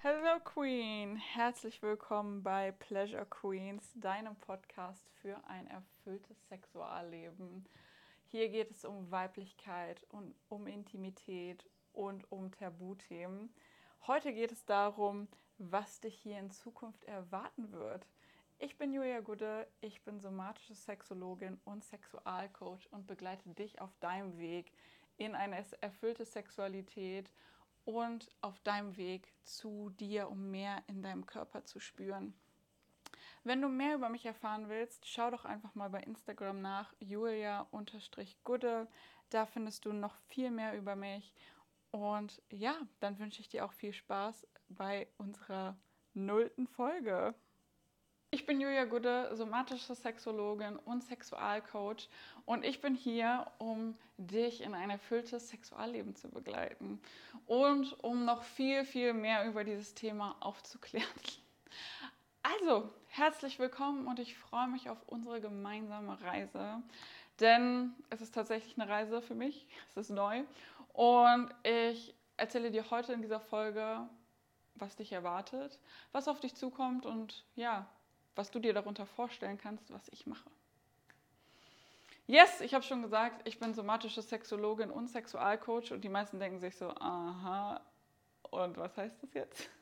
Hello Queen, herzlich willkommen bei Pleasure Queens, deinem Podcast für ein erfülltes Sexualleben. Hier geht es um Weiblichkeit und um Intimität und um Tabuthemen. Heute geht es darum, was dich hier in Zukunft erwarten wird. Ich bin Julia Gude, ich bin somatische Sexologin und Sexualcoach und begleite dich auf deinem Weg in eine erfüllte Sexualität und auf deinem Weg zu dir, um mehr in deinem Körper zu spüren. Wenn du mehr über mich erfahren willst, schau doch einfach mal bei Instagram nach julia-gude. Da findest du noch viel mehr über mich. Und ja, dann wünsche ich dir auch viel Spaß bei unserer nullten Folge. Ich bin Julia Gude, somatische Sexologin und Sexualcoach. Und ich bin hier, um dich in ein erfülltes Sexualleben zu begleiten. Und um noch viel, viel mehr über dieses Thema aufzuklären. Also, herzlich willkommen und ich freue mich auf unsere gemeinsame Reise, denn es ist tatsächlich eine Reise für mich, es ist neu. Und ich erzähle dir heute in dieser Folge, was dich erwartet, was auf dich zukommt und ja, was du dir darunter vorstellen kannst, was ich mache. Yes, ich habe schon gesagt, ich bin somatische Sexologin und Sexualcoach und die meisten denken sich so, aha, und was heißt das jetzt?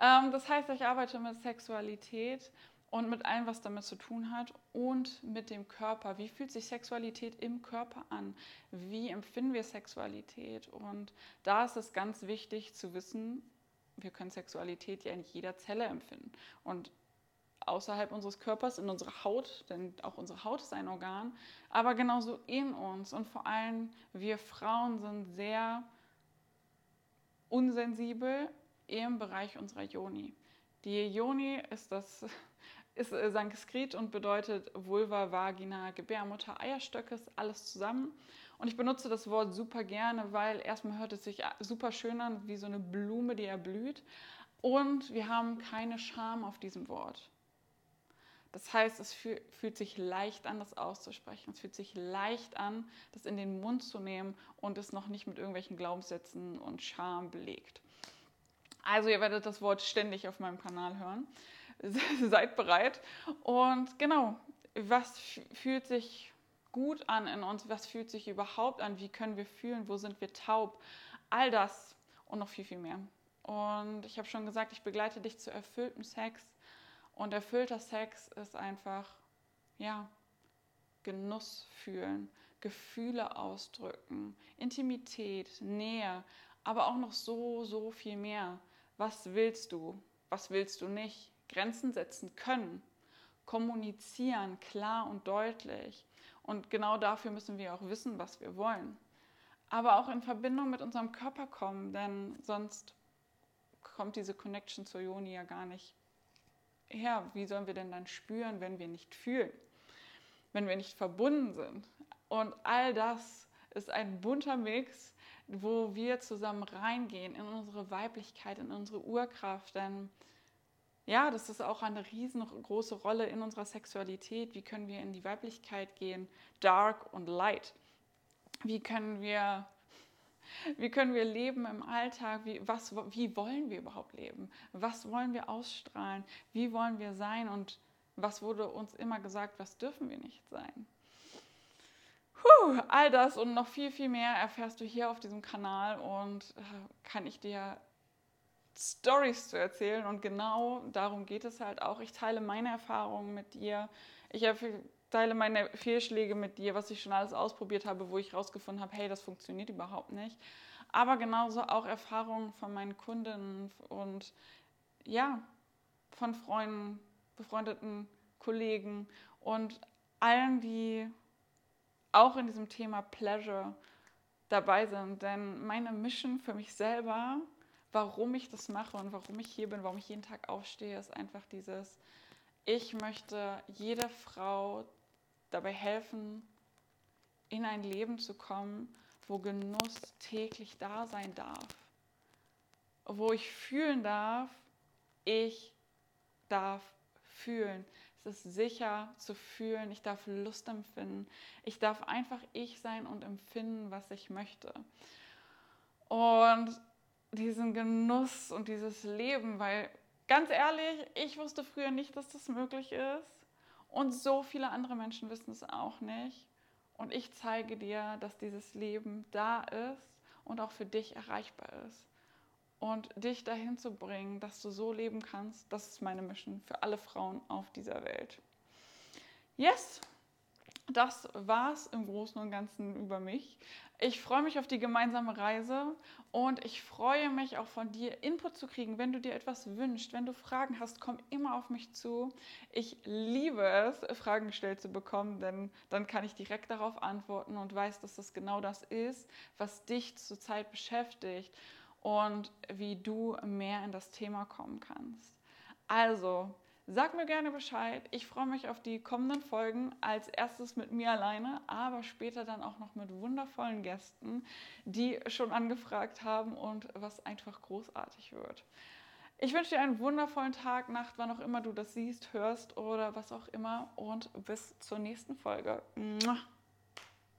Ähm, das heißt, ich arbeite mit Sexualität und mit allem, was damit zu tun hat und mit dem Körper. Wie fühlt sich Sexualität im Körper an? Wie empfinden wir Sexualität? Und da ist es ganz wichtig zu wissen, wir können Sexualität ja in jeder Zelle empfinden. Und außerhalb unseres Körpers, in unserer Haut, denn auch unsere Haut ist ein Organ, aber genauso in uns. Und vor allem wir Frauen sind sehr unsensibel im Bereich unserer Yoni. Die Yoni ist das ist Sanskrit und bedeutet Vulva, Vagina, Gebärmutter, Eierstöcke, ist alles zusammen. Und ich benutze das Wort super gerne, weil erstmal hört es sich super schön an, wie so eine Blume, die erblüht. Und wir haben keine Scham auf diesem Wort. Das heißt, es fühlt sich leicht an, das auszusprechen. Es fühlt sich leicht an, das in den Mund zu nehmen und es noch nicht mit irgendwelchen Glaubenssätzen und Scham belegt. Also ihr werdet das Wort ständig auf meinem Kanal hören. Seid bereit. Und genau, was fühlt sich gut an in uns? Was fühlt sich überhaupt an? Wie können wir fühlen? Wo sind wir taub? All das und noch viel, viel mehr. Und ich habe schon gesagt, ich begleite dich zu erfülltem Sex und erfüllter Sex ist einfach, ja, Genuss fühlen, Gefühle ausdrücken, Intimität, Nähe, aber auch noch so, so viel mehr. Was willst du? Was willst du nicht? Grenzen setzen können, kommunizieren, klar und deutlich. Und genau dafür müssen wir auch wissen, was wir wollen. Aber auch in Verbindung mit unserem Körper kommen, denn sonst kommt diese Connection zur Joni ja gar nicht her, wie sollen wir denn dann spüren, wenn wir nicht fühlen, wenn wir nicht verbunden sind? Und all das ist ein bunter Mix, wo wir zusammen reingehen in unsere Weiblichkeit, in unsere Urkraft. Denn ja, das ist auch eine riesengroße Rolle in unserer Sexualität. Wie können wir in die Weiblichkeit gehen? Dark und Light. Wie können wir wie können wir leben im Alltag? Wie, was, wie wollen wir überhaupt leben? Was wollen wir ausstrahlen? Wie wollen wir sein? Und was wurde uns immer gesagt, was dürfen wir nicht sein? Puh, all das und noch viel, viel mehr erfährst du hier auf diesem Kanal und äh, kann ich dir Stories zu erzählen. Und genau darum geht es halt auch. Ich teile meine Erfahrungen mit dir. Ich teile meine Fehlschläge mit dir, was ich schon alles ausprobiert habe, wo ich rausgefunden habe, hey, das funktioniert überhaupt nicht. Aber genauso auch Erfahrungen von meinen Kundinnen und ja, von Freunden, befreundeten Kollegen und allen, die auch in diesem Thema Pleasure dabei sind. Denn meine Mission für mich selber, warum ich das mache und warum ich hier bin, warum ich jeden Tag aufstehe, ist einfach dieses, ich möchte jede Frau dabei helfen, in ein Leben zu kommen, wo Genuss täglich da sein darf. Wo ich fühlen darf, ich darf fühlen. Es ist sicher zu fühlen, ich darf Lust empfinden. Ich darf einfach ich sein und empfinden, was ich möchte. Und diesen Genuss und dieses Leben, weil ganz ehrlich, ich wusste früher nicht, dass das möglich ist und so viele andere Menschen wissen es auch nicht. Und ich zeige dir, dass dieses Leben da ist und auch für dich erreichbar ist. Und dich dahin zu bringen, dass du so leben kannst, das ist meine Mission für alle Frauen auf dieser Welt. Yes, das war's im Großen und Ganzen über mich. Ich freue mich auf die gemeinsame Reise und ich freue mich auch von dir Input zu kriegen, wenn du dir etwas wünschst, wenn du Fragen hast, komm immer auf mich zu. Ich liebe es, Fragen gestellt zu bekommen, denn dann kann ich direkt darauf antworten und weiß, dass das genau das ist, was dich zurzeit beschäftigt und wie du mehr in das Thema kommen kannst. Also, Sag mir gerne Bescheid. Ich freue mich auf die kommenden Folgen. Als erstes mit mir alleine, aber später dann auch noch mit wundervollen Gästen, die schon angefragt haben und was einfach großartig wird. Ich wünsche dir einen wundervollen Tag, Nacht, wann auch immer du das siehst, hörst oder was auch immer und bis zur nächsten Folge.